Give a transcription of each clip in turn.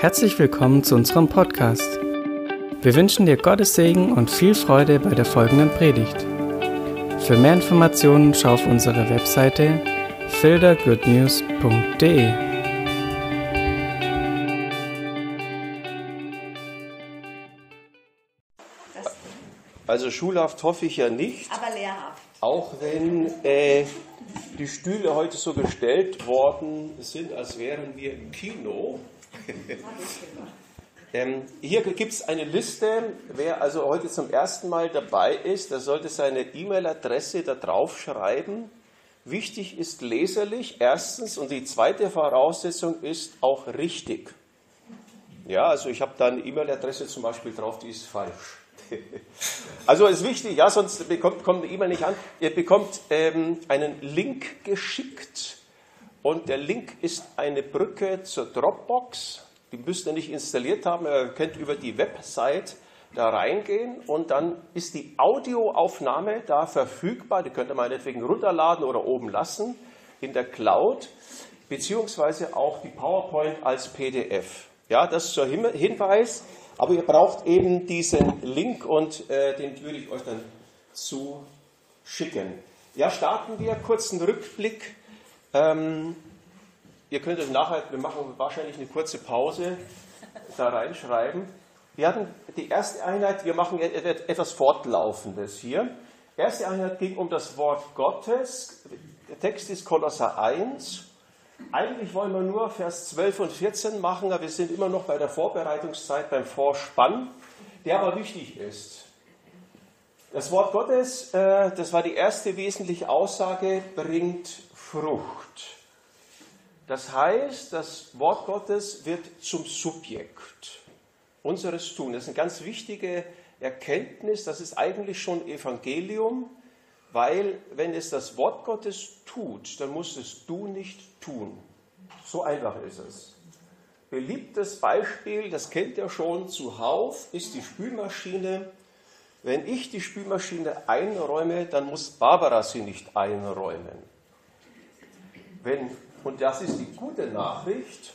Herzlich willkommen zu unserem Podcast. Wir wünschen dir Gottes Segen und viel Freude bei der folgenden Predigt. Für mehr Informationen schau auf unsere Webseite fildergoodnews.de. Also schulhaft hoffe ich ja nicht. Aber lehrhaft. Auch wenn äh, die Stühle heute so gestellt worden sind, als wären wir im Kino. Ähm, hier gibt es eine Liste. Wer also heute zum ersten Mal dabei ist, der sollte seine E-Mail-Adresse da drauf schreiben. Wichtig ist leserlich, erstens. Und die zweite Voraussetzung ist auch richtig. Ja, also ich habe da eine E-Mail-Adresse zum Beispiel drauf, die ist falsch. Also ist wichtig, ja, sonst bekommt, kommt eine E-Mail nicht an. Ihr bekommt ähm, einen Link geschickt und der Link ist eine Brücke zur Dropbox. Die müsst ihr nicht installiert haben, ihr könnt über die Website da reingehen und dann ist die Audioaufnahme da verfügbar. Die könnt ihr meinetwegen runterladen oder oben lassen in der Cloud, beziehungsweise auch die PowerPoint als PDF. Ja, das zur Hinweis. Aber ihr braucht eben diesen Link und äh, den würde ich euch dann zuschicken. Ja, starten wir. Kurzen Rückblick. Ähm, ihr könnt es nachher, wir machen wahrscheinlich eine kurze Pause, da reinschreiben. Wir hatten die erste Einheit, wir machen etwas Fortlaufendes hier. Die erste Einheit ging um das Wort Gottes. Der Text ist Kolosser 1. Eigentlich wollen wir nur Vers 12 und 14 machen, aber wir sind immer noch bei der Vorbereitungszeit, beim Vorspann, der aber wichtig ist. Das Wort Gottes, äh, das war die erste wesentliche Aussage, bringt Frucht. Das heißt, das Wort Gottes wird zum Subjekt unseres Tun. Das ist eine ganz wichtige Erkenntnis. Das ist eigentlich schon Evangelium, weil wenn es das Wort Gottes tut, dann musst es du nicht tun. So einfach ist es. Beliebtes Beispiel, das kennt ihr schon zuhauf, ist die Spülmaschine. Wenn ich die Spülmaschine einräume, dann muss Barbara sie nicht einräumen. Wenn, und das ist die gute Nachricht,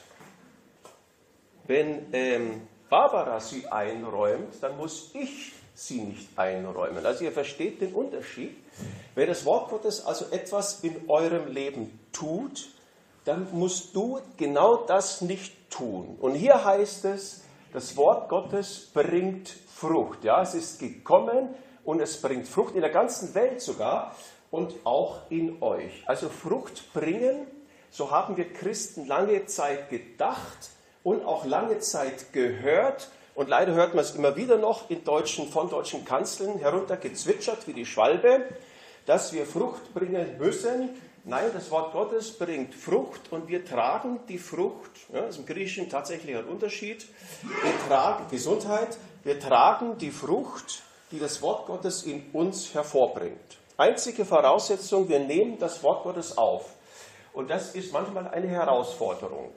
wenn ähm, Barbara sie einräumt, dann muss ich sie nicht einräumen. Also ihr versteht den Unterschied. Wenn das Wort Gottes also etwas in eurem Leben tut, dann musst du genau das nicht tun. Und hier heißt es, das Wort Gottes bringt Frucht. Ja, es ist gekommen und es bringt Frucht in der ganzen Welt sogar und auch in euch. Also Frucht bringen, so haben wir Christen lange Zeit gedacht und auch lange Zeit gehört und leider hört man es immer wieder noch in deutschen, von deutschen Kanzeln heruntergezwitschert wie die Schwalbe, dass wir Frucht bringen müssen. Nein, das Wort Gottes bringt Frucht und wir tragen die Frucht. Ja, das ist im Griechischen tatsächlich ein Unterschied. Wir tragen Gesundheit, wir tragen die Frucht, die das Wort Gottes in uns hervorbringt. Einzige Voraussetzung, wir nehmen das Wort Gottes auf. Und das ist manchmal eine Herausforderung.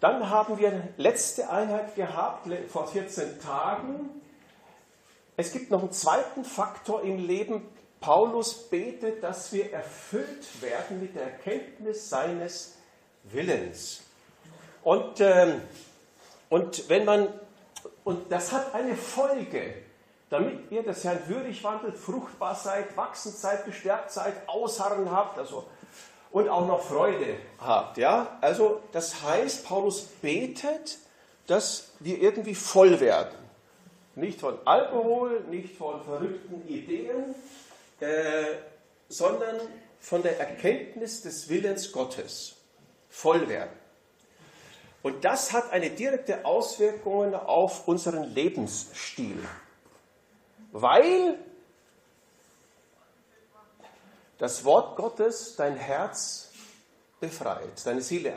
Dann haben wir letzte Einheit gehabt vor 14 Tagen. Es gibt noch einen zweiten Faktor im Leben. Paulus betet, dass wir erfüllt werden mit der Erkenntnis seines Willens. Und, ähm, und wenn man, und das hat eine Folge, damit ihr das Herrn würdig wandelt, fruchtbar seid, wachsend seid, gestärkt seid, ausharren habt, also und auch noch Freude habt. Ja? Also das heißt, Paulus betet, dass wir irgendwie voll werden. Nicht von Alkohol, nicht von verrückten Ideen, äh, sondern von der Erkenntnis des Willens Gottes. Voll werden. Und das hat eine direkte Auswirkung auf unseren Lebensstil. Weil das Wort Gottes dein Herz befreit, deine Seele,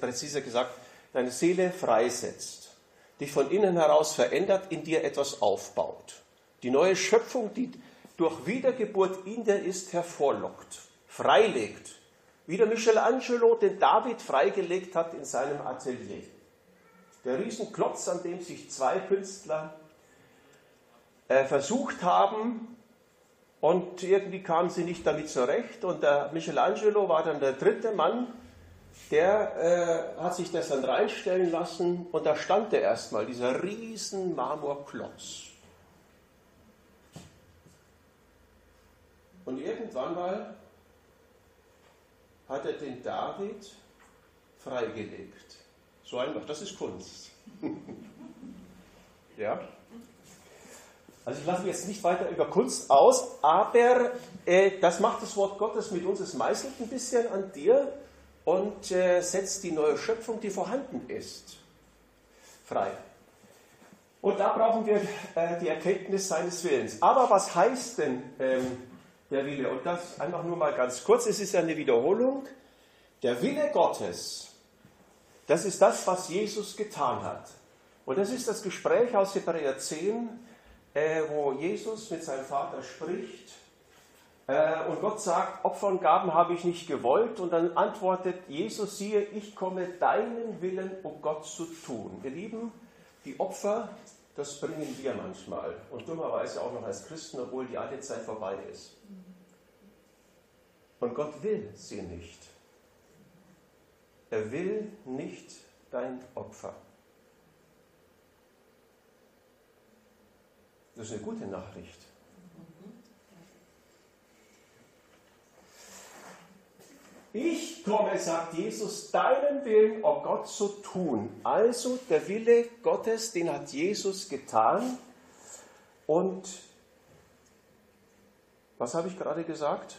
präziser gesagt, deine Seele freisetzt, dich von innen heraus verändert, in dir etwas aufbaut. Die neue Schöpfung, die durch Wiedergeburt in dir ist, hervorlockt, freilegt. Wie der Michelangelo den David freigelegt hat in seinem Atelier. Der Riesenklotz, an dem sich zwei Künstler äh, versucht haben, Und irgendwie kamen sie nicht damit zurecht. Und der Michelangelo war dann der dritte Mann, der äh, hat sich das dann reinstellen lassen. Und da stand er erstmal, dieser riesen Marmorklotz. Und irgendwann mal hat er den David freigelegt. So einfach, das ist Kunst. ja? Also ich lasse mich jetzt nicht weiter über Kunst aus, aber äh, das macht das Wort Gottes mit uns. Es meißelt ein bisschen an dir und äh, setzt die neue Schöpfung, die vorhanden ist, frei. Und da brauchen wir äh, die Erkenntnis seines Willens. Aber was heißt denn ähm, der Wille. Und das einfach nur mal ganz kurz, es ist ja eine Wiederholung. Der Wille Gottes, das ist das, was Jesus getan hat. Und das ist das Gespräch aus Hebräer 10, äh, wo Jesus mit seinem Vater spricht. Äh, und Gott sagt, Opfer und Gaben habe ich nicht gewollt. Und dann antwortet Jesus, siehe, ich komme deinen Willen, um Gott zu tun. Ihr Lieben, die Opfer, das bringen wir manchmal. Und dummerweise auch noch als Christen, obwohl die alte Zeit vorbei ist. Und Gott will sie nicht. Er will nicht dein Opfer. Das ist eine gute Nachricht. Ich komme, sagt Jesus, deinen Willen, oh Gott, zu tun. Also der Wille Gottes, den hat Jesus getan. Und was habe ich gerade gesagt?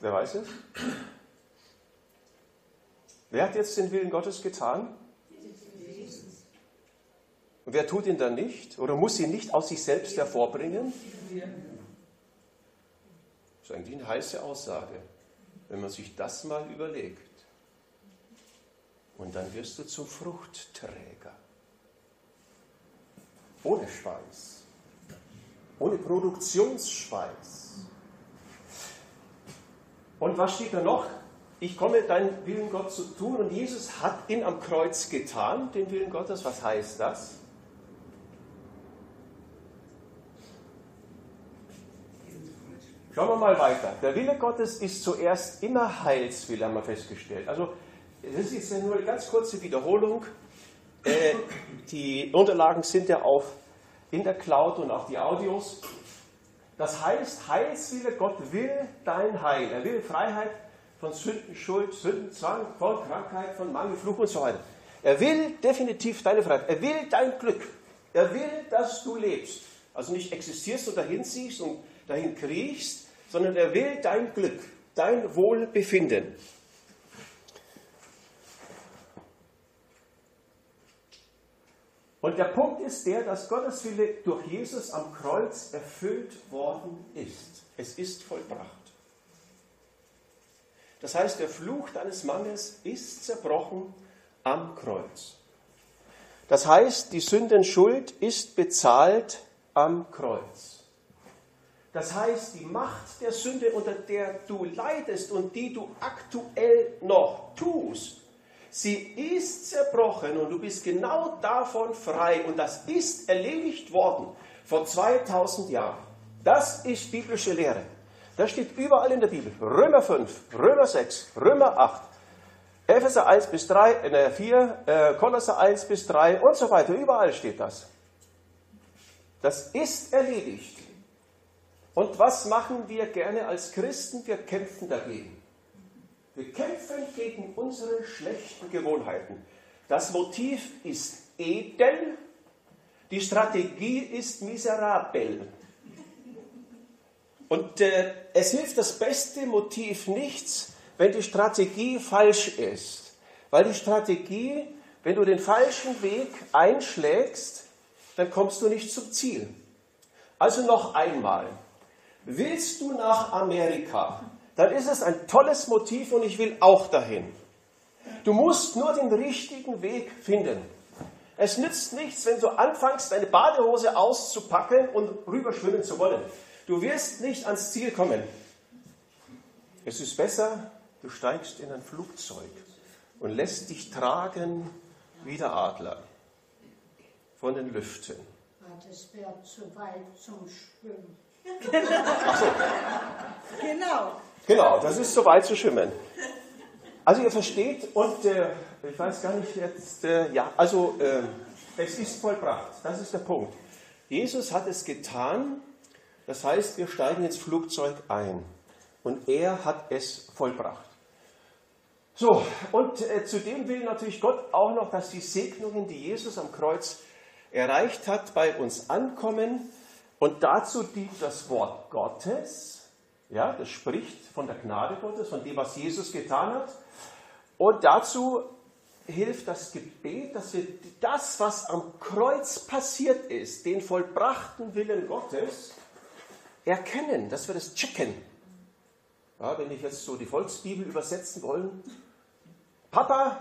Wer weiß es? Wer hat jetzt den Willen Gottes getan? Und wer tut ihn dann nicht? Oder muss ihn nicht aus sich selbst hervorbringen? Das ist eigentlich eine heiße Aussage, wenn man sich das mal überlegt. Und dann wirst du zum Fruchtträger. Ohne Schweiß. Ohne Produktionsschweiß. Und was steht da noch? Ich komme, deinen Willen Gott zu tun. Und Jesus hat ihn am Kreuz getan, den Willen Gottes. Was heißt das? Schauen wir mal weiter. Der Wille Gottes ist zuerst immer Heilswille, haben wir festgestellt. Also, das ist jetzt nur eine ganz kurze Wiederholung. Äh, die Unterlagen sind ja auf in der Cloud und auch die Audios. Das heißt, Heilswille, Gott will dein Heil. Er will Freiheit von Sünden, Schuld, Sündenzwang, von Krankheit, von Mangel, Fluch und so weiter. Er will definitiv deine Freiheit. Er will dein Glück. Er will, dass du lebst. Also nicht existierst und dahin ziehst und dahin kriechst, sondern er will dein Glück, dein Wohlbefinden. Und der Punkt ist der, dass Gottes Wille durch Jesus am Kreuz erfüllt worden ist. Es ist vollbracht. Das heißt, der Fluch deines Mannes ist zerbrochen am Kreuz. Das heißt, die Sündenschuld ist bezahlt am Kreuz. Das heißt, die Macht der Sünde, unter der du leidest und die du aktuell noch tust, Sie ist zerbrochen und du bist genau davon frei. Und das ist erledigt worden vor 2000 Jahren. Das ist biblische Lehre. Das steht überall in der Bibel. Römer 5, Römer 6, Römer 8, Epheser 1 bis 3, äh 4, äh, Kolosser 1 bis 3 und so weiter. Überall steht das. Das ist erledigt. Und was machen wir gerne als Christen? Wir kämpfen dagegen. Wir kämpfen gegen unsere schlechten Gewohnheiten. Das Motiv ist edel, die Strategie ist miserabel. Und äh, es hilft das beste Motiv nichts, wenn die Strategie falsch ist. Weil die Strategie, wenn du den falschen Weg einschlägst, dann kommst du nicht zum Ziel. Also noch einmal, willst du nach Amerika? dann ist es ein tolles Motiv und ich will auch dahin. Du musst nur den richtigen Weg finden. Es nützt nichts, wenn du anfängst, deine Badehose auszupacken und rüberschwimmen zu wollen. Du wirst nicht ans Ziel kommen. Es ist besser, du steigst in ein Flugzeug und lässt dich tragen wie der Adler von den Lüften. das wäre zu weit zum Schwimmen. Genau. Genau, das ist so weit zu schwimmen. Also ihr versteht und äh, ich weiß gar nicht jetzt, äh, ja, also äh, es ist vollbracht, das ist der Punkt. Jesus hat es getan, das heißt, wir steigen ins Flugzeug ein und er hat es vollbracht. So, und äh, zudem will natürlich Gott auch noch, dass die Segnungen, die Jesus am Kreuz erreicht hat, bei uns ankommen. Und dazu dient das Wort Gottes. Ja, das spricht von der Gnade Gottes, von dem, was Jesus getan hat. Und dazu hilft das Gebet, dass wir das, was am Kreuz passiert ist, den vollbrachten Willen Gottes, erkennen, dass wir das checken. Ja, wenn ich jetzt so die Volksbibel übersetzen wollen, Papa,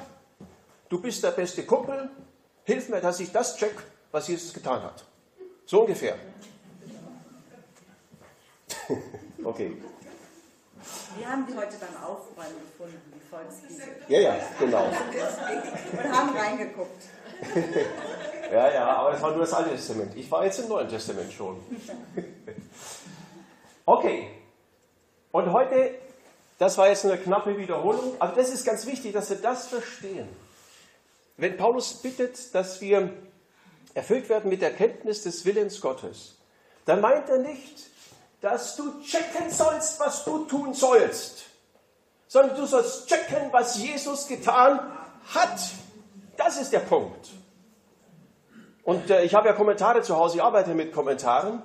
du bist der beste Kumpel, hilf mir, dass ich das check, was Jesus getan hat. So ungefähr. okay. Wir haben die heute beim Aufräumen gefunden, die Volksbibel. Ja, ja, genau. Und haben reingeguckt. ja, ja, aber es war nur das Alte Testament. Ich war jetzt im Neuen Testament schon. okay. Und heute, das war jetzt eine knappe Wiederholung, aber das ist ganz wichtig, dass wir das verstehen. Wenn Paulus bittet, dass wir erfüllt werden mit der Kenntnis des Willens Gottes, dann meint er nicht, dass du checken sollst, was du tun sollst, sondern du sollst checken, was Jesus getan hat. Das ist der Punkt. Und äh, ich habe ja Kommentare zu Hause, ich arbeite mit Kommentaren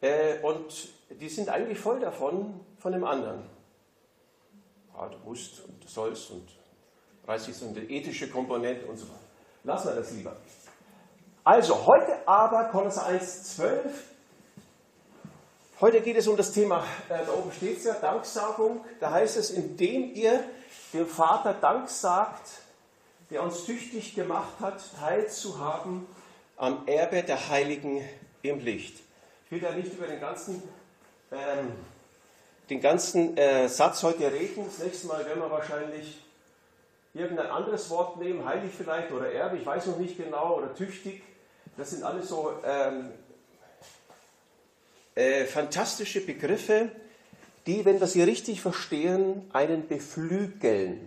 äh, und die sind eigentlich voll davon, von dem anderen. Ja, du musst und du sollst und 30 so eine ethische Komponente und so weiter. Lassen wir das lieber. Also, heute aber, Kolosser 1, 12. Heute geht es um das Thema, äh, da oben steht es ja, Danksagung. Da heißt es, indem ihr dem Vater Dank sagt, der uns tüchtig gemacht hat, teilzuhaben am Erbe der Heiligen im Licht. Ich will ja nicht über den ganzen, ähm, den ganzen äh, Satz heute reden. Das nächste Mal werden wir wahrscheinlich irgendein anderes Wort nehmen, heilig vielleicht oder Erbe, ich weiß noch nicht genau, oder tüchtig. Das sind alles so ähm, äh, fantastische Begriffe, die, wenn wir sie richtig verstehen, einen beflügeln.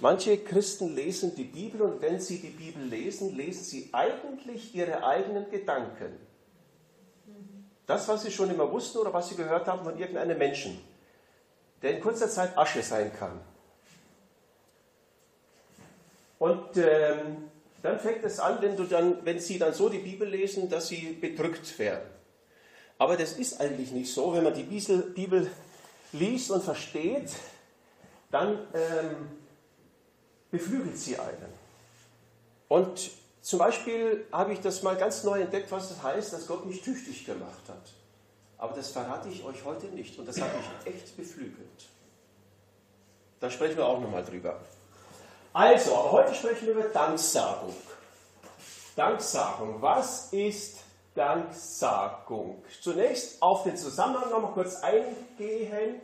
Manche Christen lesen die Bibel und wenn sie die Bibel lesen, lesen sie eigentlich ihre eigenen Gedanken. Das, was sie schon immer wussten oder was sie gehört haben von irgendeinem Menschen, der in kurzer Zeit Asche sein kann. Und ähm, dann fängt es an, wenn, du dann, wenn sie dann so die Bibel lesen, dass sie bedrückt werden. Aber das ist eigentlich nicht so. Wenn man die Bibel liest und versteht, dann ähm, beflügelt sie einen. Und zum Beispiel habe ich das mal ganz neu entdeckt, was das heißt, dass Gott mich tüchtig gemacht hat. Aber das verrate ich euch heute nicht und das hat mich echt beflügelt. Da sprechen wir auch nochmal drüber. Also, aber heute sprechen wir über Danksagung. Danksagung. Was ist Danksagung? Zunächst auf den Zusammenhang nochmal kurz eingehend.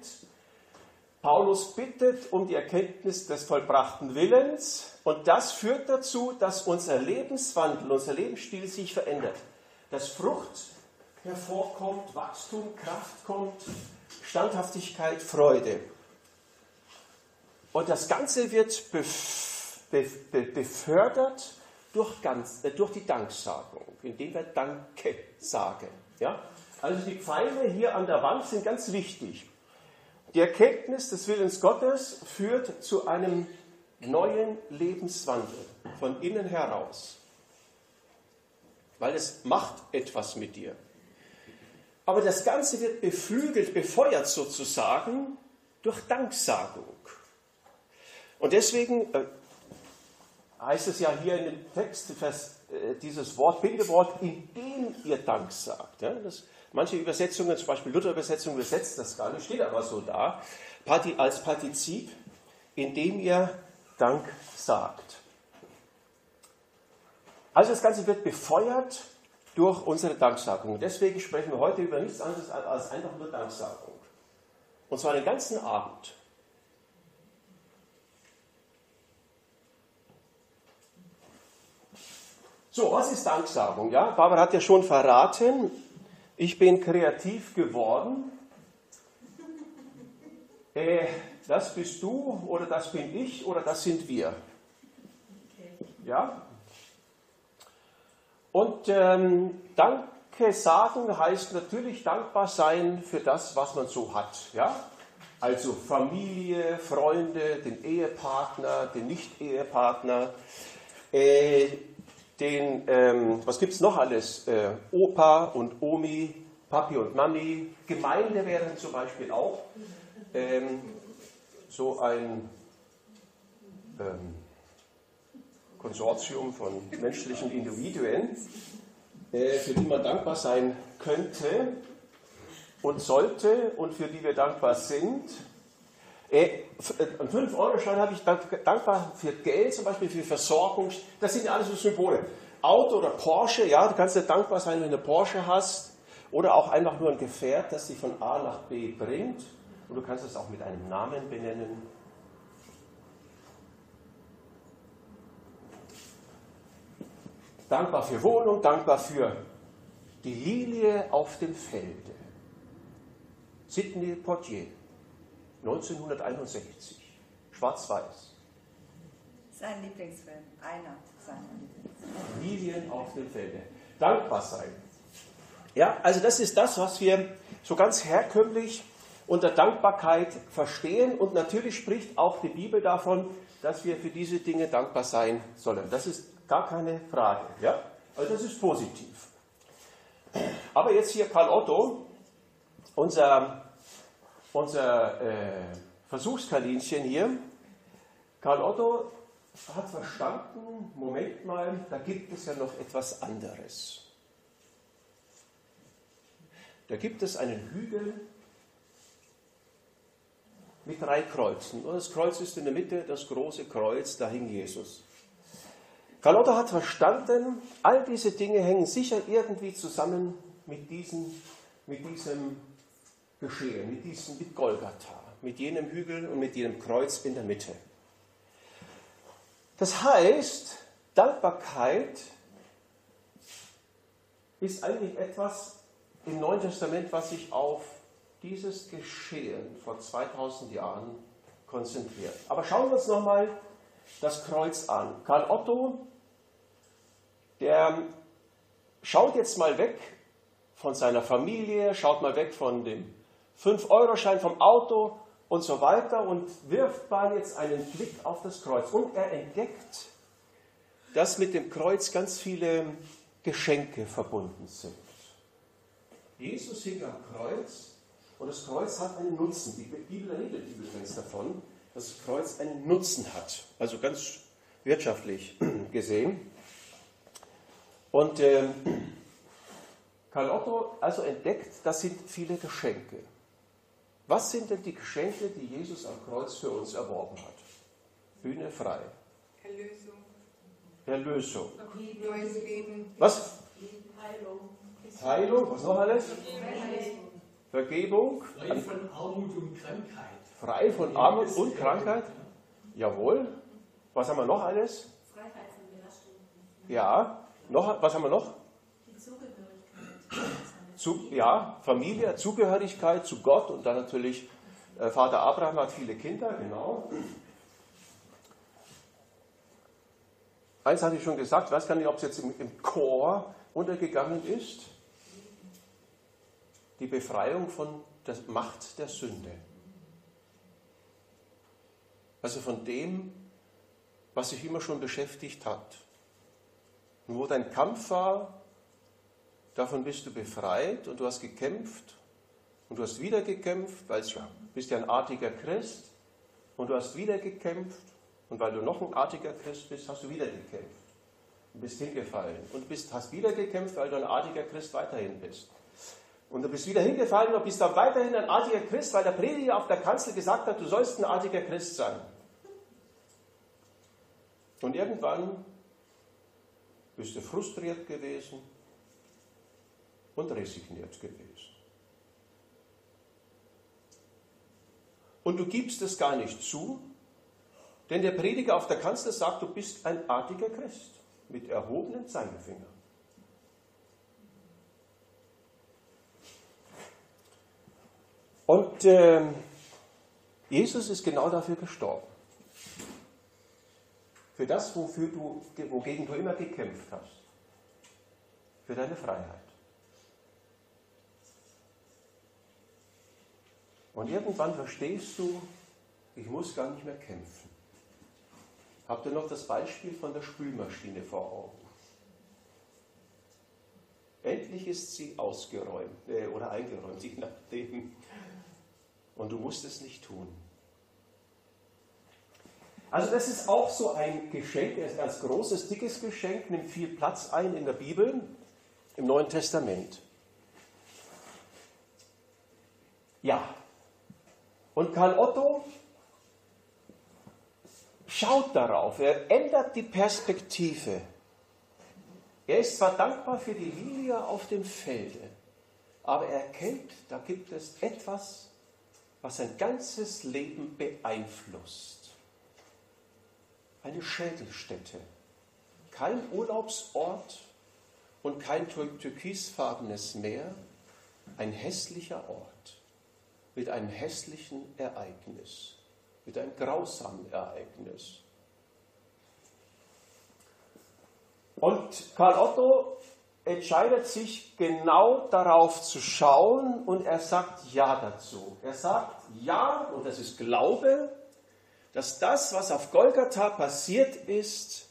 Paulus bittet um die Erkenntnis des vollbrachten Willens und das führt dazu, dass unser Lebenswandel, unser Lebensstil sich verändert. Dass Frucht hervorkommt, Wachstum, Kraft kommt, Standhaftigkeit, Freude. Und das Ganze wird befördert durch, ganz, äh, durch die Danksagung, indem wir Danke sagen. Ja? Also die Pfeile hier an der Wand sind ganz wichtig. Die Erkenntnis des Willens Gottes führt zu einem neuen Lebenswandel von innen heraus. Weil es macht etwas mit dir. Aber das Ganze wird beflügelt, befeuert sozusagen durch Danksagung. Und deswegen äh, heißt es ja hier in dem Text, Vers, äh, dieses Wort, Bindewort, indem ihr Dank sagt. Ja, das, manche Übersetzungen, zum Beispiel Luther-Übersetzung, übersetzt das gar nicht, steht aber so da, als Partizip, indem ihr Dank sagt. Also das Ganze wird befeuert durch unsere Danksagung. Deswegen sprechen wir heute über nichts anderes als einfach nur Danksagung. Und zwar den ganzen Abend. So, was ist Danksagung? Ja, Barbara hat ja schon verraten, ich bin kreativ geworden. Äh, das bist du oder das bin ich oder das sind wir. Ja? Und ähm, Danke sagen heißt natürlich dankbar sein für das, was man so hat. Ja? Also Familie, Freunde, den Ehepartner, den Nicht-Ehepartner, äh, den, ähm, was gibt es noch alles? Äh, Opa und Omi, Papi und Mami, Gemeinde wären zum Beispiel auch ähm, so ein ähm, Konsortium von menschlichen Individuen, äh, für die man dankbar sein könnte und sollte und für die wir dankbar sind. Äh, äh ein 5-Euro-Schein habe ich dankbar für Geld, zum Beispiel für Versorgung. Das sind ja alles so Symbole. Auto oder Porsche, ja, du kannst ja dankbar sein, wenn du eine Porsche hast. Oder auch einfach nur ein Gefährt, das dich von A nach B bringt. Und du kannst es auch mit einem Namen benennen. Dankbar für Wohnung, dankbar für die Lilie auf dem Felde. Sidney Poitier, 1961, schwarz-weiß. Sein Lieblingsfilm, einer seiner Lieblingsfilme. Lilien auf dem Felde. Dankbar sein. Ja, also das ist das, was wir so ganz herkömmlich unter Dankbarkeit verstehen. Und natürlich spricht auch die Bibel davon, dass wir für diese Dinge dankbar sein sollen. Das ist gar keine Frage. Ja? Also das ist positiv. Aber jetzt hier Karl Otto, unser, unser äh, Versuchskaninchen hier. Karl Otto hat verstanden, Moment mal, da gibt es ja noch etwas anderes. Da gibt es einen Hügel mit drei Kreuzen. Und das Kreuz ist in der Mitte, das große Kreuz, da hing Jesus. Karl Otto hat verstanden, all diese Dinge hängen sicher irgendwie zusammen mit diesem, mit diesem Geschehen, mit, diesem, mit Golgatha, mit jenem Hügel und mit jenem Kreuz in der Mitte. Das heißt, Dankbarkeit ist eigentlich etwas im Neuen Testament, was sich auf dieses Geschehen vor 2000 Jahren konzentriert. Aber schauen wir uns nochmal das Kreuz an. Karl Otto, der schaut jetzt mal weg von seiner Familie, schaut mal weg von dem 5-Euro-Schein vom Auto und so weiter und wirft mal jetzt einen Blick auf das Kreuz. Und er entdeckt, dass mit dem Kreuz ganz viele Geschenke verbunden sind. Jesus hing am Kreuz und das Kreuz hat einen Nutzen. Die Bibel redet übrigens davon, dass das Kreuz einen Nutzen hat. Also ganz wirtschaftlich gesehen. Und äh, Karl Otto also entdeckt, das sind viele Geschenke. Was sind denn die Geschenke, die Jesus am Kreuz für uns erworben hat? Bühne frei. Erlösung. Erlösung. Neues Leben. Was? Heilung. Heilung. Was noch alles? Vergebung. Frei von Armut und Krankheit. Frei von Armut und Krankheit. Jawohl. Was haben wir noch alles? Freiheit von Belastung. Ja. Noch, was haben wir noch? Zu, ja, Familie, Zugehörigkeit zu Gott und dann natürlich äh, Vater Abraham hat viele Kinder, genau. Eins hatte ich schon gesagt, ich weiß gar nicht, ob es jetzt im, im Chor untergegangen ist. Die Befreiung von der Macht der Sünde. Also von dem, was sich immer schon beschäftigt hat. Und wo dein Kampf war, davon bist du befreit und du hast gekämpft und du hast wieder gekämpft, weil du bist ja ein artiger Christ und du hast wieder gekämpft und weil du noch ein artiger Christ bist, hast du wieder gekämpft und bist hingefallen und bist, hast wieder gekämpft, weil du ein artiger Christ weiterhin bist. Und du bist wieder hingefallen und bist dann weiterhin ein artiger Christ, weil der Prediger auf der Kanzel gesagt hat, du sollst ein artiger Christ sein. Und irgendwann bist du frustriert gewesen und resigniert gewesen. Und du gibst es gar nicht zu, denn der Prediger auf der Kanzel sagt, du bist ein artiger Christ. mit erhobenen Zeigefinger. Und äh, Jesus ist genau dafür gestorben. Für das, wofür du, wogegen du immer gekämpft hast. Für deine Freiheit. Und irgendwann verstehst du, ich muss gar nicht mehr kämpfen. Habt ihr noch das Beispiel von der Spülmaschine vor Augen? Endlich ist sie ausgeräumt äh, oder eingeräumt, je nachdem. Und du musst es nicht tun. Also das ist auch so ein Geschenk, ein ganz großes, dickes Geschenk, nimmt viel Platz ein in der Bibel, im Neuen Testament. Ja. Und Karl Otto schaut darauf, er ändert die Perspektive. Er ist zwar dankbar für die Lilie auf dem Felde, aber er erkennt, da gibt es etwas, was sein ganzes Leben beeinflusst. Eine Schädelstätte, kein Urlaubsort und kein türkisfarbenes Meer, ein hässlicher Ort mit einem hässlichen Ereignis mit einem grausamen Ereignis. Und Karl Otto entscheidet sich genau darauf zu schauen und er sagt Ja dazu. Er sagt Ja, und das ist Glaube, dass das, was auf Golgatha passiert ist,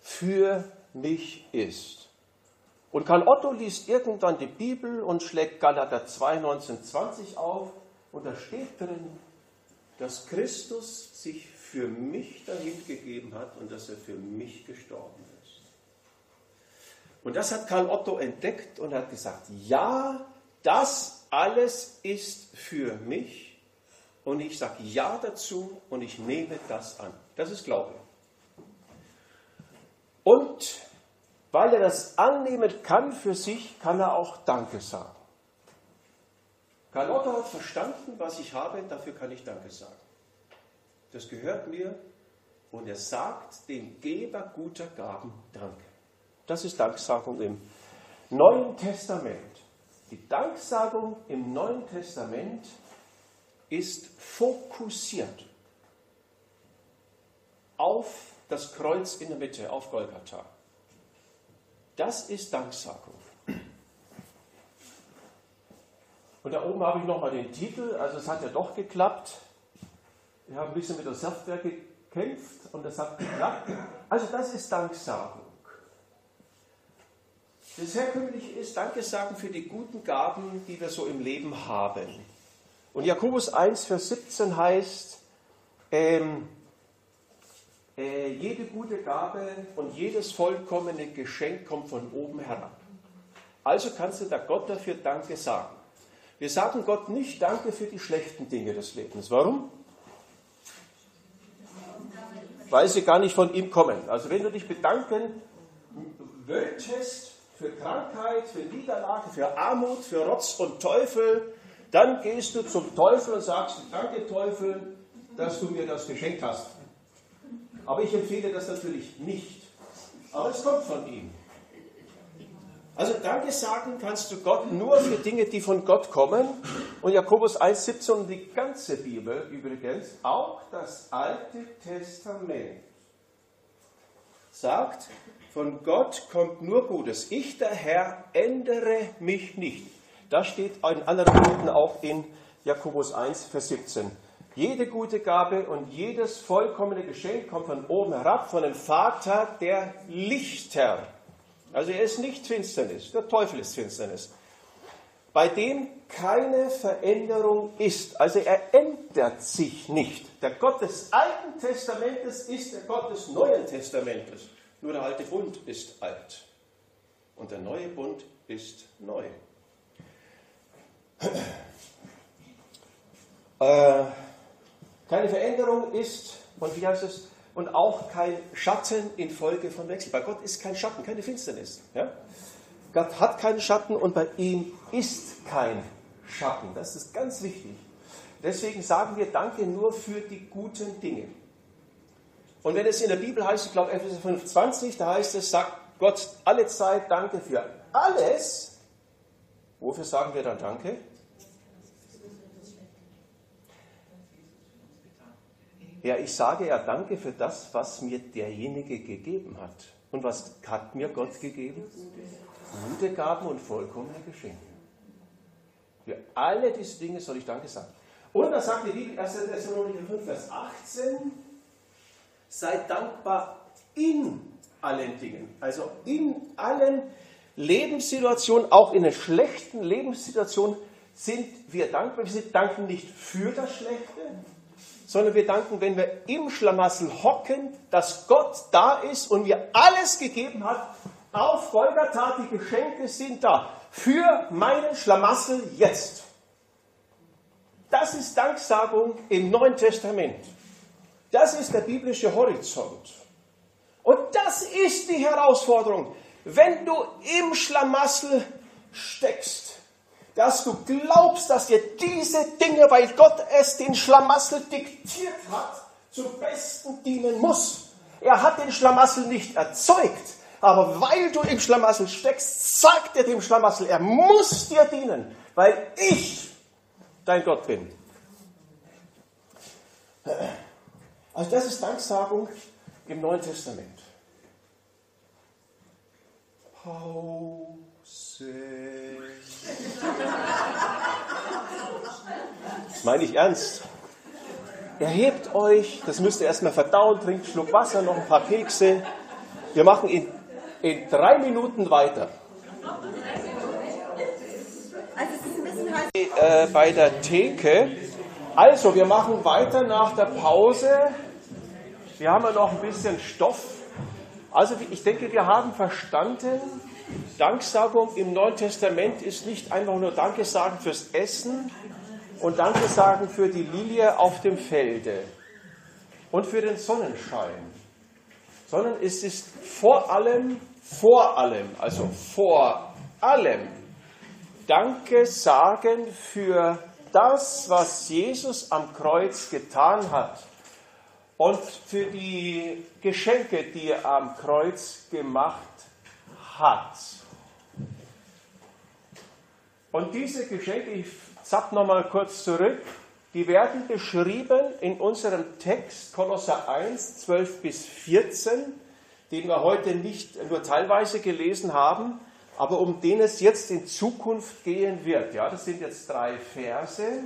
für mich ist. Und Karl Otto liest irgendwann die Bibel und schlägt Galater 2, 19, 20 auf und da steht drin, dass Christus sich für mich dahin gegeben hat und dass er für mich gestorben ist. Und das hat Karl Otto entdeckt und hat gesagt, ja, das alles ist für mich und ich sage ja dazu und ich nehme das an. Das ist Glaube. Und weil er das annehmen kann für sich, kann er auch Danke sagen. Karl Otto hat verstanden, was ich habe, dafür kann ich Danke sagen. Das gehört mir und er sagt dem Geber guter Gaben Danke. Das ist Danksagung im Neuen Testament. Die Danksagung im Neuen Testament ist fokussiert auf das Kreuz in der Mitte, auf Golgatha. Das ist Danksagung. Und da oben habe ich nochmal den Titel, also es hat ja doch geklappt. Ich habe ein bisschen mit der Software gekämpft und das hat geklappt. Also das ist Danksagung. Das Herkömmliche ist Danke sagen für die guten Gaben, die wir so im Leben haben. Und Jakobus 1, Vers 17 heißt, ähm, äh, jede gute Gabe und jedes vollkommene Geschenk kommt von oben herab. Also kannst du da Gott dafür Danke sagen. Wir sagen Gott nicht Danke für die schlechten Dinge des Lebens. Warum? Weil sie gar nicht von ihm kommen. Also wenn du dich bedanken wolltest für Krankheit, für Niederlage, für Armut, für Rotz und Teufel, dann gehst du zum Teufel und sagst, danke Teufel, dass du mir das geschenkt hast. Aber ich empfehle das natürlich nicht. Aber es kommt von ihm. Also Danke sagen kannst du Gott nur für Dinge, die von Gott kommen. Und Jakobus 1,17 und die ganze Bibel übrigens, auch das Alte Testament, sagt, von Gott kommt nur Gutes. Ich, der Herr, ändere mich nicht. Das steht in anderen Worten auch in Jakobus 1, Vers 17. Jede gute Gabe und jedes vollkommene Geschenk kommt von oben herab, von dem Vater der Lichter also er ist nicht Finsternis, der Teufel ist Finsternis. Bei dem keine Veränderung ist. Also er ändert sich nicht. Der Gott des Alten Testamentes ist der Gott des Neuen Testamentes. Nur der alte Bund ist alt. Und der neue Bund ist neu. Äh, keine Veränderung ist, und wie heißt es, und auch kein Schatten infolge von Wechsel. Bei Gott ist kein Schatten, keine Finsternis. Ja? Gott hat keinen Schatten und bei ihm ist kein Schatten. Das ist ganz wichtig. Deswegen sagen wir Danke nur für die guten Dinge. Und wenn es in der Bibel heißt, ich glaube Epheser 5,20, da heißt es, sagt Gott alle Zeit Danke für alles. Wofür sagen wir dann Danke? Ja, ich sage ja Danke für das, was mir derjenige gegeben hat. Und was hat mir Gott gegeben? Gute Gaben und vollkommene Geschenke. Für alle diese Dinge soll ich Danke sagen. Und da sagt die Bibel 1. Thessalonicher 5, Vers 18, seid dankbar in allen Dingen. Also in allen Lebenssituationen, auch in den schlechten Lebenssituationen, sind wir dankbar. Wir danken nicht für das Schlechte, sondern wir danken, wenn wir im Schlamassel hocken, dass Gott da ist und mir alles gegeben hat. Auf Golgatha, die Geschenke sind da. Für meinen Schlamassel jetzt. Das ist Danksagung im Neuen Testament. Das ist der biblische Horizont. Und das ist die Herausforderung. Wenn du im Schlamassel steckst, dass du glaubst, dass dir diese Dinge, weil Gott es den Schlamassel diktiert hat, zum Besten dienen muss. Er hat den Schlamassel nicht erzeugt, aber weil du im Schlamassel steckst, sagt er dem Schlamassel, er muss dir dienen, weil ich dein Gott bin. Also das ist Danksagung im Neuen Testament. Pause. Das meine ich ernst. Erhebt euch, das müsst ihr erstmal verdauen, trinkt einen Schluck Wasser, noch ein paar Kekse. Wir machen in, in drei Minuten weiter. Also. Äh, bei der Theke. Also, wir machen weiter nach der Pause. Wir haben ja noch ein bisschen Stoff. Also, ich denke, wir haben verstanden, Danksagung im Neuen Testament ist nicht einfach nur Danke sagen fürs Essen und Danke sagen für die Lilie auf dem Felde und für den Sonnenschein, sondern es ist vor allem, vor allem, also vor allem Danke sagen für das, was Jesus am Kreuz getan hat und für die Geschenke, die er am Kreuz gemacht hat. Und diese Geschenke, ich zapp nochmal kurz zurück, die werden beschrieben in unserem Text Kolosser 1, 12 bis 14, den wir heute nicht nur teilweise gelesen haben, aber um den es jetzt in Zukunft gehen wird. Ja, das sind jetzt drei Verse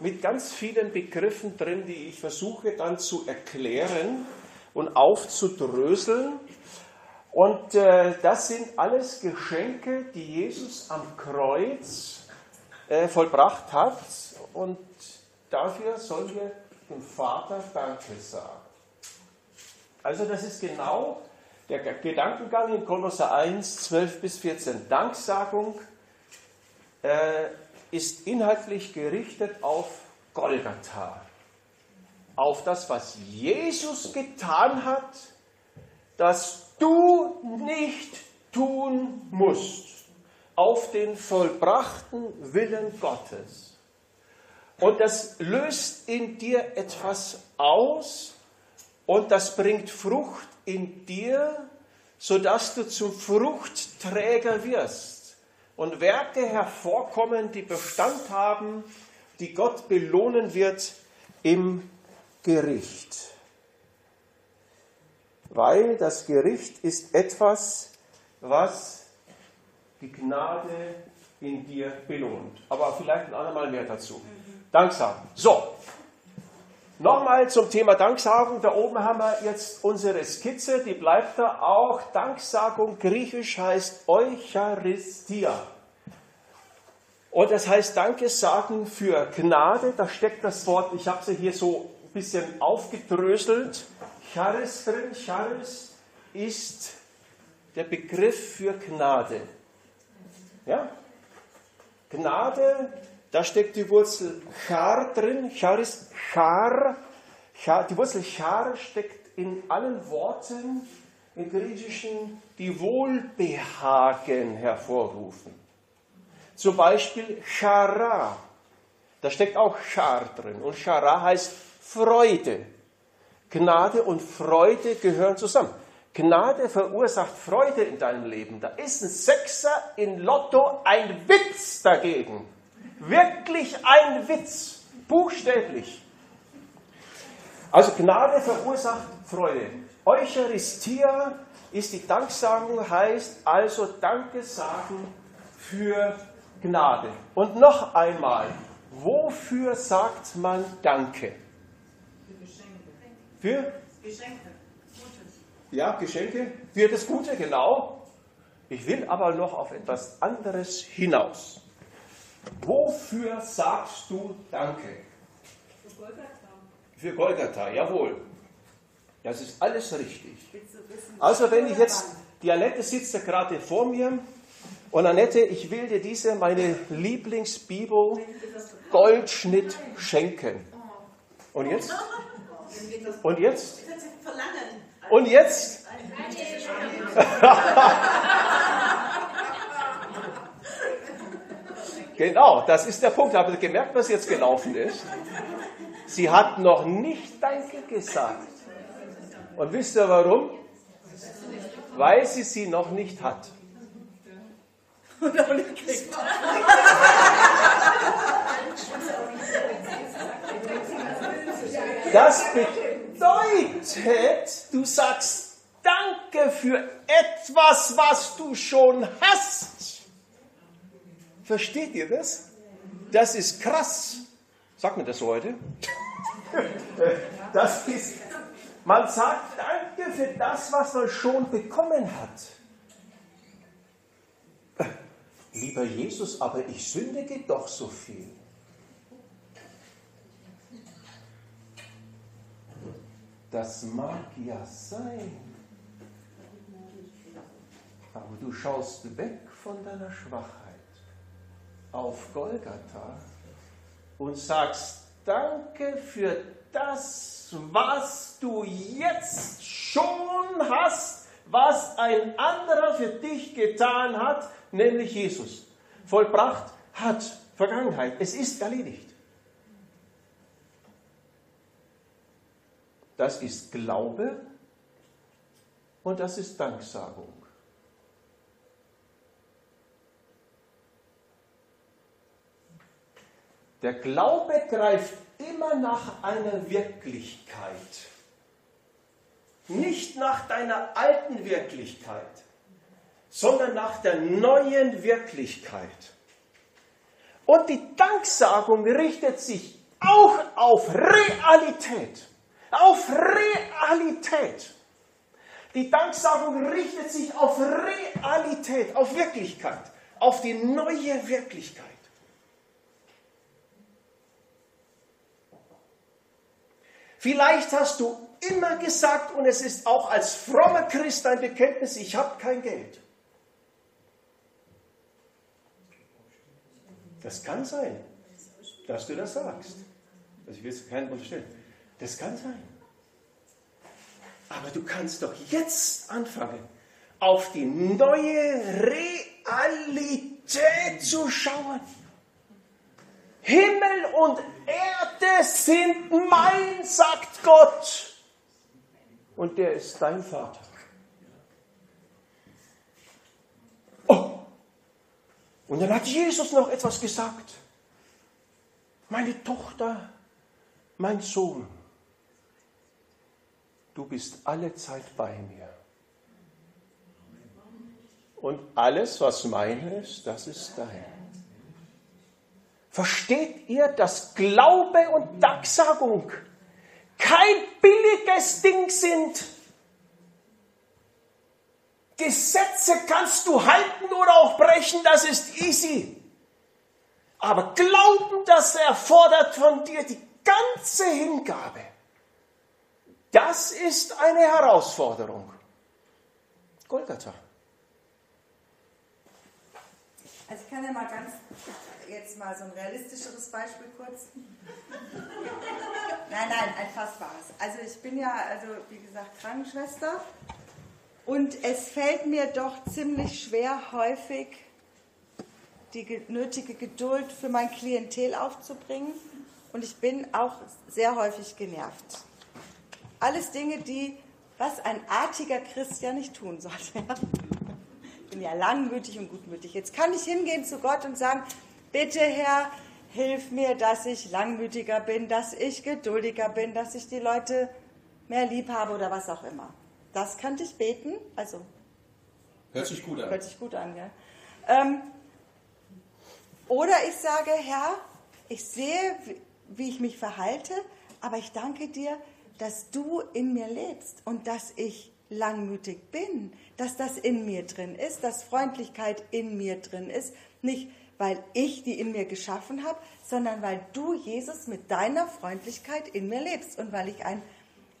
mit ganz vielen Begriffen drin, die ich versuche dann zu erklären und aufzudröseln. Und äh, das sind alles Geschenke, die Jesus am Kreuz äh, vollbracht hat. Und dafür sollen wir dem Vater Danke sagen. Also das ist genau der Gedankengang in Kolosser 1, 12 bis 14. Danksagung äh, ist inhaltlich gerichtet auf Golgatha, auf das, was Jesus getan hat, das du nicht tun musst, auf den vollbrachten Willen Gottes. Und das löst in dir etwas aus und das bringt Frucht in dir, sodass du zum Fruchtträger wirst und Werke hervorkommen, die Bestand haben, die Gott belohnen wird im Gericht. Weil das Gericht ist etwas, was die Gnade in dir belohnt. Aber vielleicht ein andermal mehr dazu. Danksagen. So, Nochmal zum Thema Danksagung. Da oben haben wir jetzt unsere Skizze, die bleibt da auch. Danksagung griechisch heißt Eucharistia. Und das heißt Danke sagen für Gnade. Da steckt das Wort, ich habe sie hier so ein bisschen aufgedröselt. Charis drin. Charis ist der Begriff für Gnade. Ja? Gnade da steckt die Wurzel char drin. Char ist char. char. Die Wurzel char steckt in allen Worten im Griechischen, die Wohlbehagen hervorrufen. Zum Beispiel chara. Da steckt auch char drin. Und chara heißt Freude. Gnade und Freude gehören zusammen. Gnade verursacht Freude in deinem Leben. Da ist ein Sechser in Lotto ein Witz dagegen. Wirklich ein Witz. Buchstäblich. Also Gnade verursacht Freude. Eucharistia ist die Danksagung, heißt also Danke sagen für Gnade. Und noch einmal, wofür sagt man Danke? Für Geschenke. ja, Geschenke, für das Gute, genau. Ich will aber noch auf etwas anderes hinaus. Wofür sagst du Danke? Für Golgatha, jawohl. Das ist alles richtig. Also wenn ich jetzt, die Annette sitzt ja gerade vor mir und Annette, ich will dir diese, meine Lieblingsbibel, Goldschnitt schenken. Und jetzt? Und jetzt? Und jetzt? Genau, das ist der Punkt. Habt ihr gemerkt, was jetzt gelaufen ist? Sie hat noch nicht Danke gesagt. Und wisst ihr warum? Weil sie sie noch nicht hat. Das bedeutet, du sagst Danke für etwas, was du schon hast. Versteht ihr das? Das ist krass. Sagt man das so heute? Das ist, man sagt Danke für das, was man schon bekommen hat. Lieber Jesus, aber ich sündige doch so viel. Das mag ja sein. Aber du schaust weg von deiner Schwachheit auf Golgatha und sagst Danke für das, was du jetzt schon hast, was ein anderer für dich getan hat, nämlich Jesus. Vollbracht hat Vergangenheit. Es ist erledigt. Das ist Glaube und das ist Danksagung. Der Glaube greift immer nach einer Wirklichkeit. Nicht nach deiner alten Wirklichkeit, sondern nach der neuen Wirklichkeit. Und die Danksagung richtet sich auch auf Realität. Auf Realität. Die Danksagung richtet sich auf Realität, auf Wirklichkeit, auf die neue Wirklichkeit. Vielleicht hast du immer gesagt, und es ist auch als frommer Christ ein Bekenntnis, ich habe kein Geld. Das kann sein, dass du das sagst. Also ich will es keinen unterstellen. Das kann sein. Aber du kannst doch jetzt anfangen, auf die neue Realität zu schauen. Himmel und Erde sind mein, sagt Gott. Und der ist dein Vater. Oh, und dann hat Jesus noch etwas gesagt. Meine Tochter, mein Sohn, du bist alle Zeit bei mir. Und alles, was mein ist, das ist dein. Versteht ihr, dass Glaube und Danksagung kein billiges Ding sind? Gesetze kannst du halten oder auch brechen, das ist easy. Aber Glauben, das erfordert von dir die ganze Hingabe. Das ist eine Herausforderung. Golgatha. Also ich kann ja mal ganz, jetzt mal so ein realistischeres Beispiel kurz. Nein, nein, ein fassbares. Also ich bin ja, also wie gesagt, Krankenschwester und es fällt mir doch ziemlich schwer, häufig die ge- nötige Geduld für mein Klientel aufzubringen und ich bin auch sehr häufig genervt. Alles Dinge, die, was ein artiger Christ ja nicht tun sollte. Ich bin ja langmütig und gutmütig. Jetzt kann ich hingehen zu Gott und sagen, bitte Herr, hilf mir, dass ich langmütiger bin, dass ich geduldiger bin, dass ich die Leute mehr lieb habe oder was auch immer. Das könnte ich beten. Also Hört sich gut an. Hört sich gut an, gell? Ähm, oder ich sage, Herr, ich sehe, wie- wie ich mich verhalte, aber ich danke dir, dass du in mir lebst und dass ich langmütig bin, dass das in mir drin ist, dass Freundlichkeit in mir drin ist. Nicht, weil ich die in mir geschaffen habe, sondern weil du, Jesus, mit deiner Freundlichkeit in mir lebst und weil ich ein,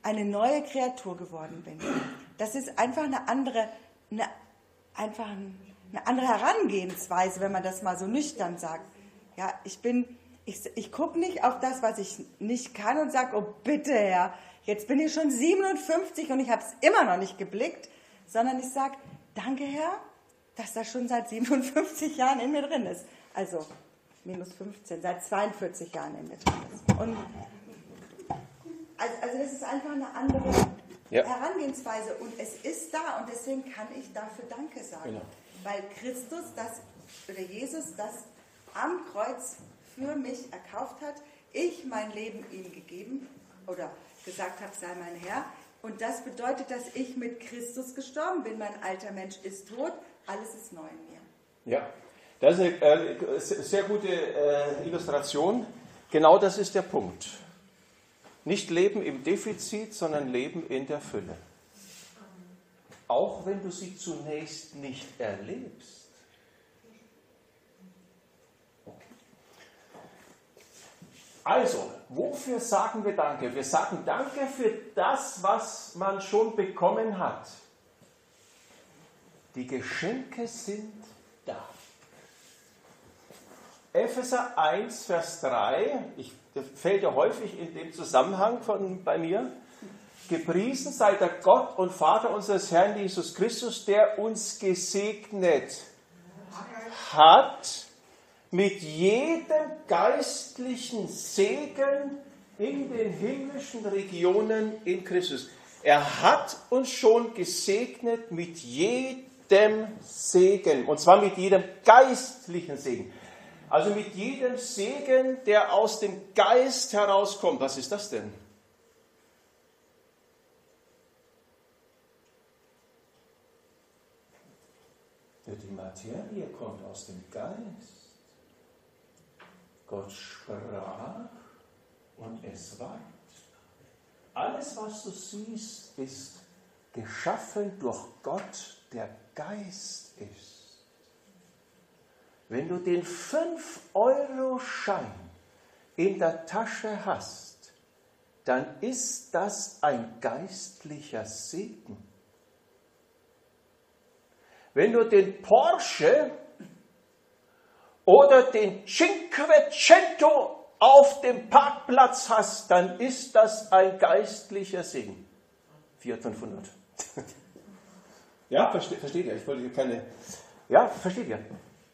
eine neue Kreatur geworden bin. Das ist einfach eine andere, eine, einfach eine andere Herangehensweise, wenn man das mal so nüchtern sagt. Ja, ich ich, ich gucke nicht auf das, was ich nicht kann und sage, oh bitte Herr, jetzt bin ich schon 57 und ich habe es immer noch nicht geblickt, sondern ich sage, danke Herr, dass das schon seit 57 Jahren in mir drin ist. Also minus 15, seit 42 Jahren in mir drin ist. Und also, also das ist einfach eine andere Ja. Herangehensweise und es ist da und deswegen kann ich dafür Danke sagen. Genau. Weil Christus das oder Jesus das am Kreuz für mich erkauft hat, ich mein Leben ihm gegeben oder gesagt habe, sei mein Herr. Und das bedeutet, dass ich mit Christus gestorben bin. Mein alter Mensch ist tot, alles ist neu in mir. Ja, das ist eine äh, sehr gute äh, Illustration. Genau das ist der Punkt. Nicht Leben im Defizit, sondern Leben in der Fülle. Auch wenn du sie zunächst nicht erlebst. Also, wofür sagen wir Danke? Wir sagen Danke für das, was man schon bekommen hat. Die Geschenke sind da. Epheser 1, Vers 3, ich, das fällt ja häufig in dem Zusammenhang von, bei mir. Gepriesen sei der Gott und Vater unseres Herrn Jesus Christus, der uns gesegnet hat mit jedem geistlichen Segen in den himmlischen Regionen in Christus. Er hat uns schon gesegnet mit jedem Segen, und zwar mit jedem geistlichen Segen. Also mit jedem Segen, der aus dem Geist herauskommt. Was ist das denn? Die Materie kommt aus dem Geist. Gott sprach und es ward. Alles, was du siehst, ist geschaffen durch Gott, der Geist ist. Wenn du den 5-Euro-Schein in der Tasche hast, dann ist das ein geistlicher Segen. Wenn du den Porsche oder den Cinquecento auf dem Parkplatz hast, dann ist das ein geistlicher Segen. Fiat 500. ja, versteht, versteht ihr? Ich wollte hier keine. Ja, versteht ihr?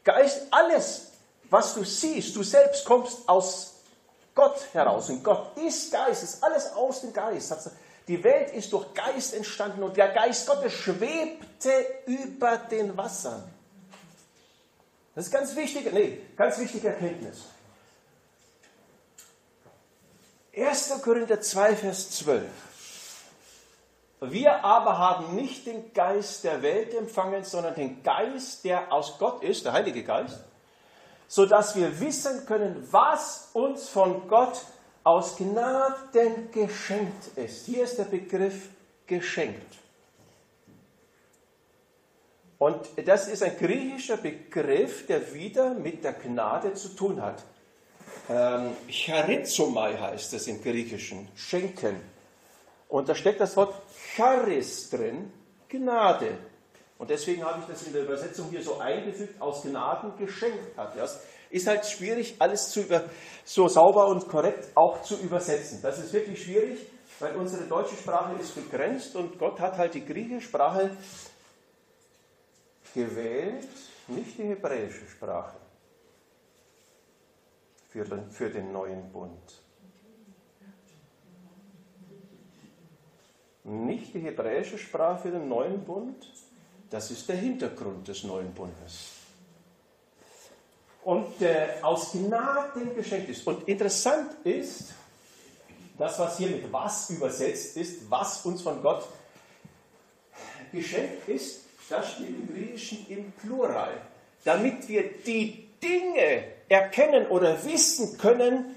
Geist, alles, was du siehst, du selbst kommst aus Gott heraus. Und Gott ist Geist, ist alles aus dem Geist. Die Welt ist durch Geist entstanden und der Geist Gottes schwebte über den Wassern. Das ist ganz wichtig, nee, ganz wichtige Erkenntnis. 1. Korinther 2, Vers 12. Wir aber haben nicht den Geist der Welt empfangen, sondern den Geist, der aus Gott ist, der Heilige Geist, sodass wir wissen können, was uns von Gott aus Gnaden geschenkt ist. Hier ist der Begriff geschenkt. Und das ist ein griechischer Begriff, der wieder mit der Gnade zu tun hat. Ähm, Charizomai heißt es im Griechischen, schenken. Und da steckt das Wort Charis drin, Gnade. Und deswegen habe ich das in der Übersetzung hier so eingefügt, aus Gnaden geschenkt hat. Das ist halt schwierig, alles zu über, so sauber und korrekt auch zu übersetzen. Das ist wirklich schwierig, weil unsere deutsche Sprache ist begrenzt und Gott hat halt die griechische Sprache gewählt, nicht die hebräische Sprache für den, für den neuen Bund. nicht die hebräische Sprache für den neuen Bund. Das ist der Hintergrund des neuen Bundes. Und äh, aus Gnaden geschenkt ist. Und interessant ist, das, was hier mit was übersetzt ist, was uns von Gott geschenkt ist, das steht im Griechischen im Plural. Damit wir die Dinge erkennen oder wissen können,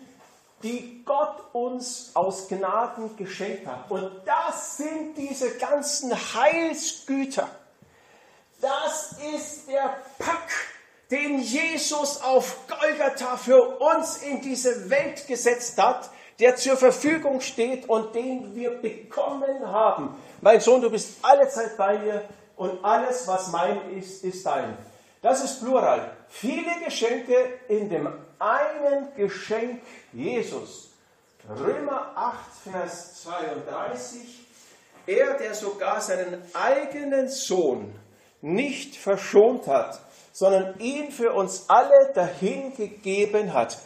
die Gott uns aus Gnaden geschenkt hat. Und das sind diese ganzen Heilsgüter. Das ist der Pack, den Jesus auf Golgatha für uns in diese Welt gesetzt hat, der zur Verfügung steht und den wir bekommen haben. Mein Sohn, du bist alle Zeit bei mir und alles, was mein ist, ist dein. Das ist Plural. Viele Geschenke in dem einen Geschenk Jesus. Römer 8, Vers 32. Er, der sogar seinen eigenen Sohn nicht verschont hat, sondern ihn für uns alle dahingegeben hat.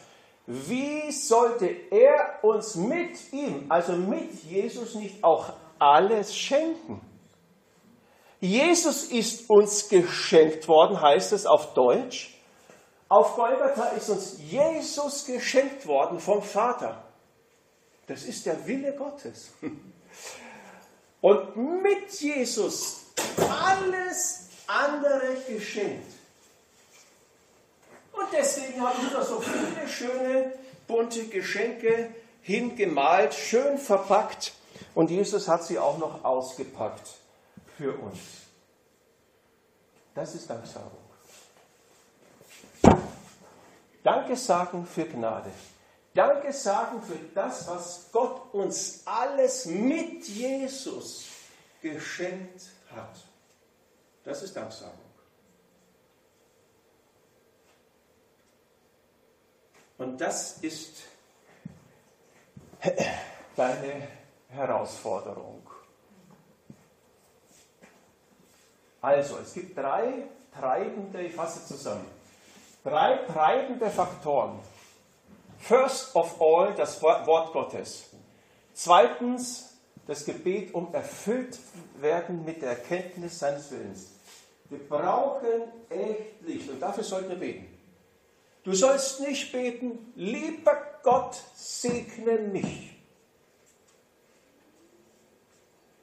Wie sollte er uns mit ihm, also mit Jesus, nicht auch alles schenken? Jesus ist uns geschenkt worden, heißt es auf Deutsch. Auf Golgatha ist uns Jesus geschenkt worden vom Vater. Das ist der Wille Gottes. Und mit Jesus alles andere geschenkt. Und deswegen haben wir da so viele schöne, bunte Geschenke hingemalt, schön verpackt. Und Jesus hat sie auch noch ausgepackt für uns. Das ist Danksagung. Danke sagen für Gnade. Danke sagen für das, was Gott uns alles mit Jesus geschenkt hat. Das ist Danksagung. Und das ist deine Herausforderung. Also, es gibt drei treibende, ich fasse zusammen, drei treibende Faktoren. First of all das Wort Gottes. Zweitens das Gebet um erfüllt werden mit der Erkenntnis seines Willens. Wir brauchen echt Licht und dafür sollten wir beten. Du sollst nicht beten, lieber Gott, segne mich.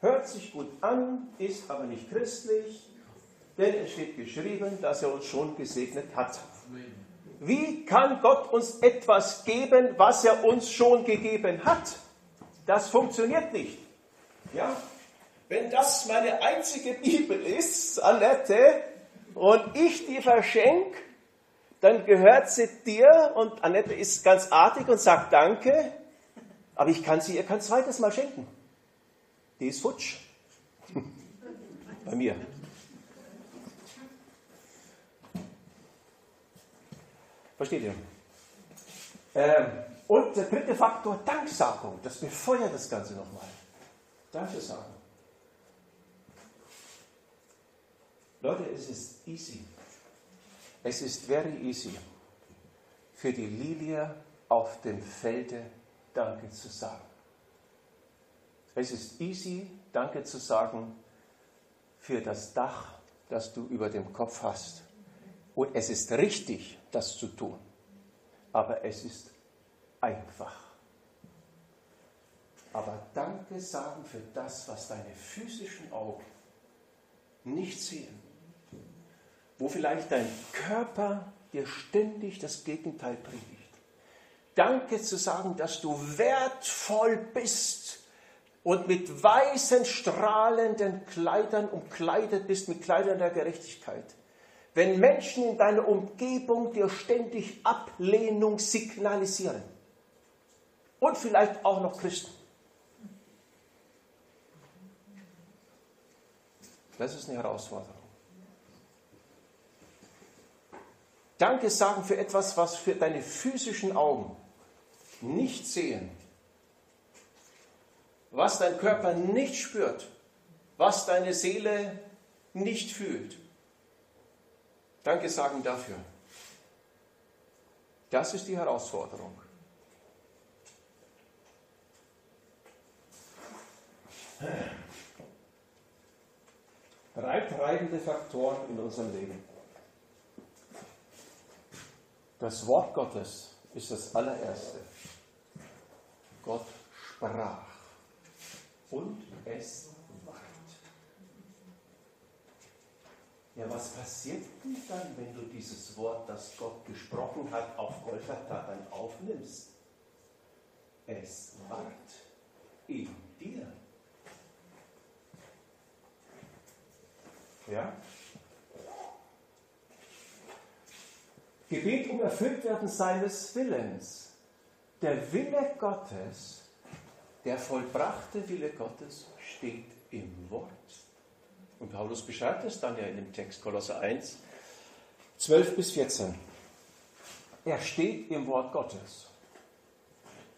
Hört sich gut an, ist aber nicht christlich, denn es steht geschrieben, dass er uns schon gesegnet hat. Wie kann Gott uns etwas geben, was er uns schon gegeben hat? Das funktioniert nicht. Ja? Wenn das meine einzige Bibel ist, Annette, und ich die verschenke, dann gehört sie dir und Annette ist ganz artig und sagt Danke, aber ich kann sie ihr kein zweites Mal schenken. Die ist futsch. Bei mir. Versteht ihr? Ähm, und der dritte Faktor, Danksagung. Das befeuert das Ganze nochmal. Danke sagen. Leute, es ist easy. Es ist very easy für die Lilie auf dem Felde Danke zu sagen. Es ist easy, Danke zu sagen für das Dach, das du über dem Kopf hast. Und es ist richtig, das zu tun. Aber es ist einfach. Aber Danke sagen für das, was deine physischen Augen nicht sehen wo vielleicht dein Körper dir ständig das Gegenteil predigt. Danke zu sagen, dass du wertvoll bist und mit weißen, strahlenden Kleidern umkleidet bist, mit Kleidern der Gerechtigkeit. Wenn Menschen in deiner Umgebung dir ständig Ablehnung signalisieren und vielleicht auch noch Christen. Das ist eine Herausforderung. Danke sagen für etwas, was für deine physischen Augen nicht sehen, was dein Körper nicht spürt, was deine Seele nicht fühlt. Danke sagen dafür. Das ist die Herausforderung. Drei treibende Faktoren in unserem Leben. Das Wort Gottes ist das allererste. Gott sprach und es ward. Ja, was passiert denn dann, wenn du dieses Wort, das Gott gesprochen hat, auf Golgatha dann aufnimmst? Es ward in dir. Ja? Gebet um Erfülltwerden seines Willens. Der Wille Gottes, der vollbrachte Wille Gottes steht im Wort. Und Paulus beschreibt es dann ja in dem Text Kolosser 1, 12 bis 14. Er steht im Wort Gottes.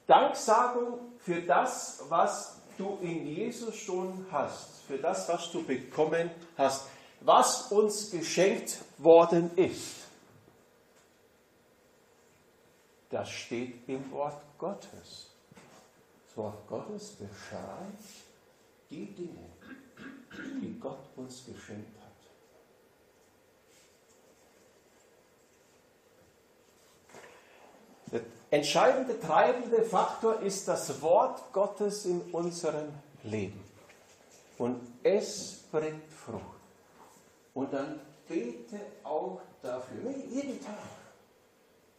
Danksagung für das, was du in Jesus schon hast, für das, was du bekommen hast, was uns geschenkt worden ist. Das steht im Wort Gottes. Das Wort Gottes beschreibt die Dinge, die Gott uns geschenkt hat. Der entscheidende, treibende Faktor ist das Wort Gottes in unserem Leben. Und es bringt Frucht. Und dann bete auch dafür, jeden Tag,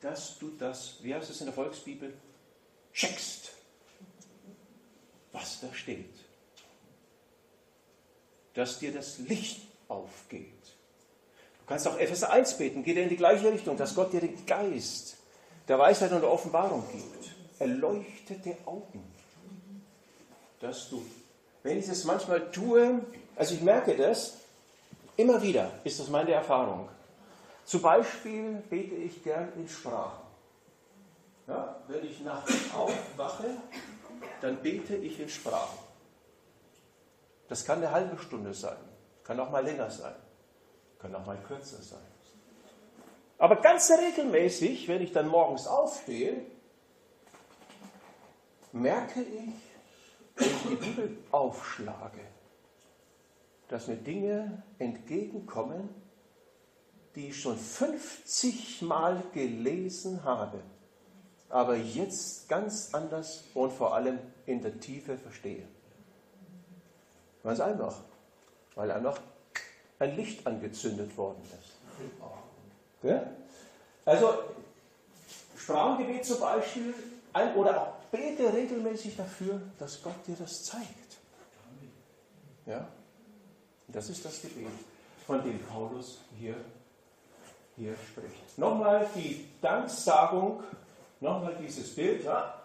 dass du das, wie heißt es in der Volksbibel, checkst, was da steht. Dass dir das Licht aufgeht. Du kannst auch Epheser 1 beten, geht in die gleiche Richtung, dass Gott dir den Geist der Weisheit und der Offenbarung gibt. Erleuchtete Augen. Dass du, wenn ich das manchmal tue, also ich merke das, immer wieder ist das meine Erfahrung. Zum Beispiel bete ich gern in Sprachen. Ja, wenn ich nachts aufwache, dann bete ich in Sprachen. Das kann eine halbe Stunde sein, kann auch mal länger sein, kann auch mal kürzer sein. Aber ganz regelmäßig, wenn ich dann morgens aufstehe, merke ich, wenn ich die Bibel aufschlage, dass mir Dinge entgegenkommen, die ich schon 50 Mal gelesen habe, aber jetzt ganz anders und vor allem in der Tiefe verstehe. Ganz einfach, weil einfach ein Licht angezündet worden ist. Ja? Also, Sprachengebet zum Beispiel, ein, oder auch bete regelmäßig dafür, dass Gott dir das zeigt. Ja? Das ist das Gebet, von dem Paulus hier, hier spricht. Nochmal die Danksagung, nochmal dieses Bild. Ja?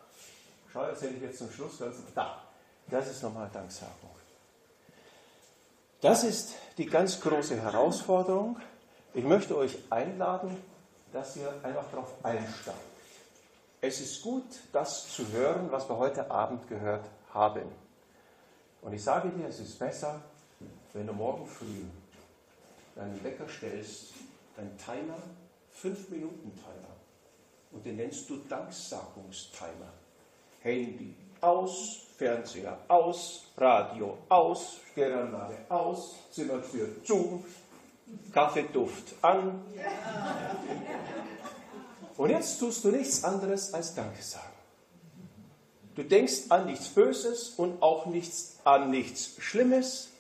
Schau, erzähle ich jetzt zum Schluss. Da, das ist nochmal Danksagung. Das ist die ganz große Herausforderung. Ich möchte euch einladen, dass ihr einfach darauf einsteigt. Es ist gut, das zu hören, was wir heute Abend gehört haben. Und ich sage dir, es ist besser, wenn du morgen früh deinen Wecker stellst, deinen Timer, 5 Minuten Timer, und den nennst du Danksagungstimer. Handy aus, Fernseher aus, Radio aus, Stereoanlage aus, Zimmertür zu, Kaffeeduft an. Und jetzt tust du nichts anderes als Danke sagen. Du denkst an nichts Böses und auch nichts, an nichts Schlimmes.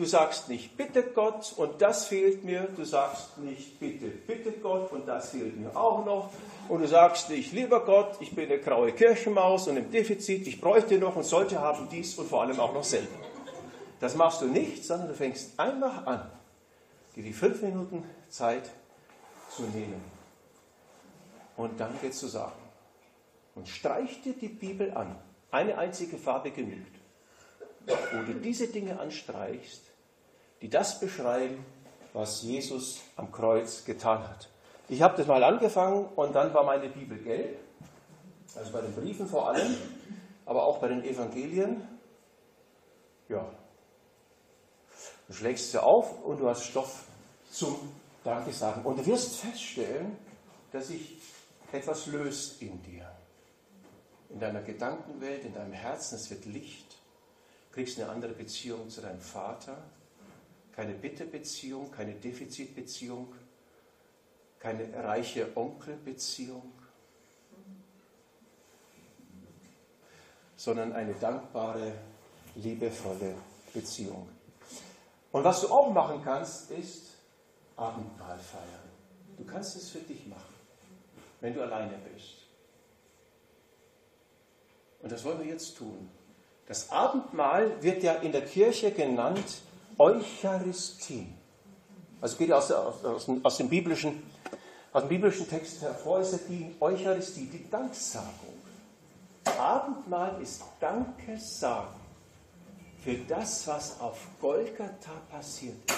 Du sagst nicht, bitte Gott und das fehlt mir. Du sagst nicht, bitte, bitte Gott und das fehlt mir auch noch. Und du sagst nicht, lieber Gott, ich bin eine graue Kirchenmaus und im Defizit, ich bräuchte noch und sollte haben dies und vor allem auch noch selber. Das machst du nicht, sondern du fängst einfach an, dir die fünf Minuten Zeit zu nehmen und Danke zu sagen. Und streich dir die Bibel an. Eine einzige Farbe genügt. Wo du diese Dinge anstreichst, die das beschreiben, was Jesus am Kreuz getan hat. Ich habe das mal angefangen und dann war meine Bibel gelb, also bei den Briefen vor allem, aber auch bei den Evangelien. Ja, du schlägst sie auf und du hast Stoff zum Danke sagen. Und du wirst feststellen, dass sich etwas löst in dir. In deiner Gedankenwelt, in deinem Herzen, es wird Licht. Du kriegst eine andere Beziehung zu deinem Vater keine Bittebeziehung, keine Defizitbeziehung, keine reiche Onkelbeziehung, sondern eine dankbare, liebevolle Beziehung. Und was du auch machen kannst, ist Abendmahl feiern. Du kannst es für dich machen, wenn du alleine bist. Und das wollen wir jetzt tun. Das Abendmahl wird ja in der Kirche genannt Eucharistie. Also geht aus, aus, aus, dem biblischen, aus dem biblischen Text hervor, ist die Eucharistie, die Danksagung. Abendmahl ist Danke sagen für das, was auf Golgatha passiert ist.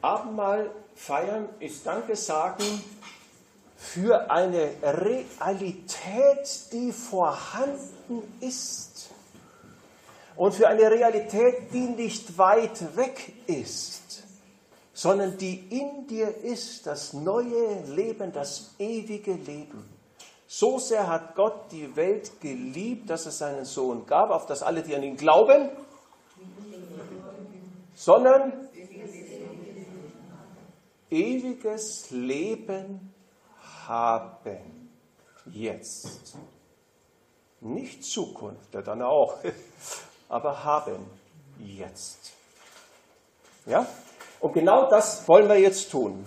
Abendmahl feiern ist Danke sagen für eine Realität, die vorhanden ist. Und für eine Realität, die nicht weit weg ist, sondern die in dir ist, das neue Leben, das ewige Leben. So sehr hat Gott die Welt geliebt, dass es seinen Sohn gab, auf das alle, die an ihn glauben, sondern ewiges Leben haben. Jetzt. Nicht Zukunft, ja dann auch, aber haben jetzt. Ja? Und genau das wollen wir jetzt tun.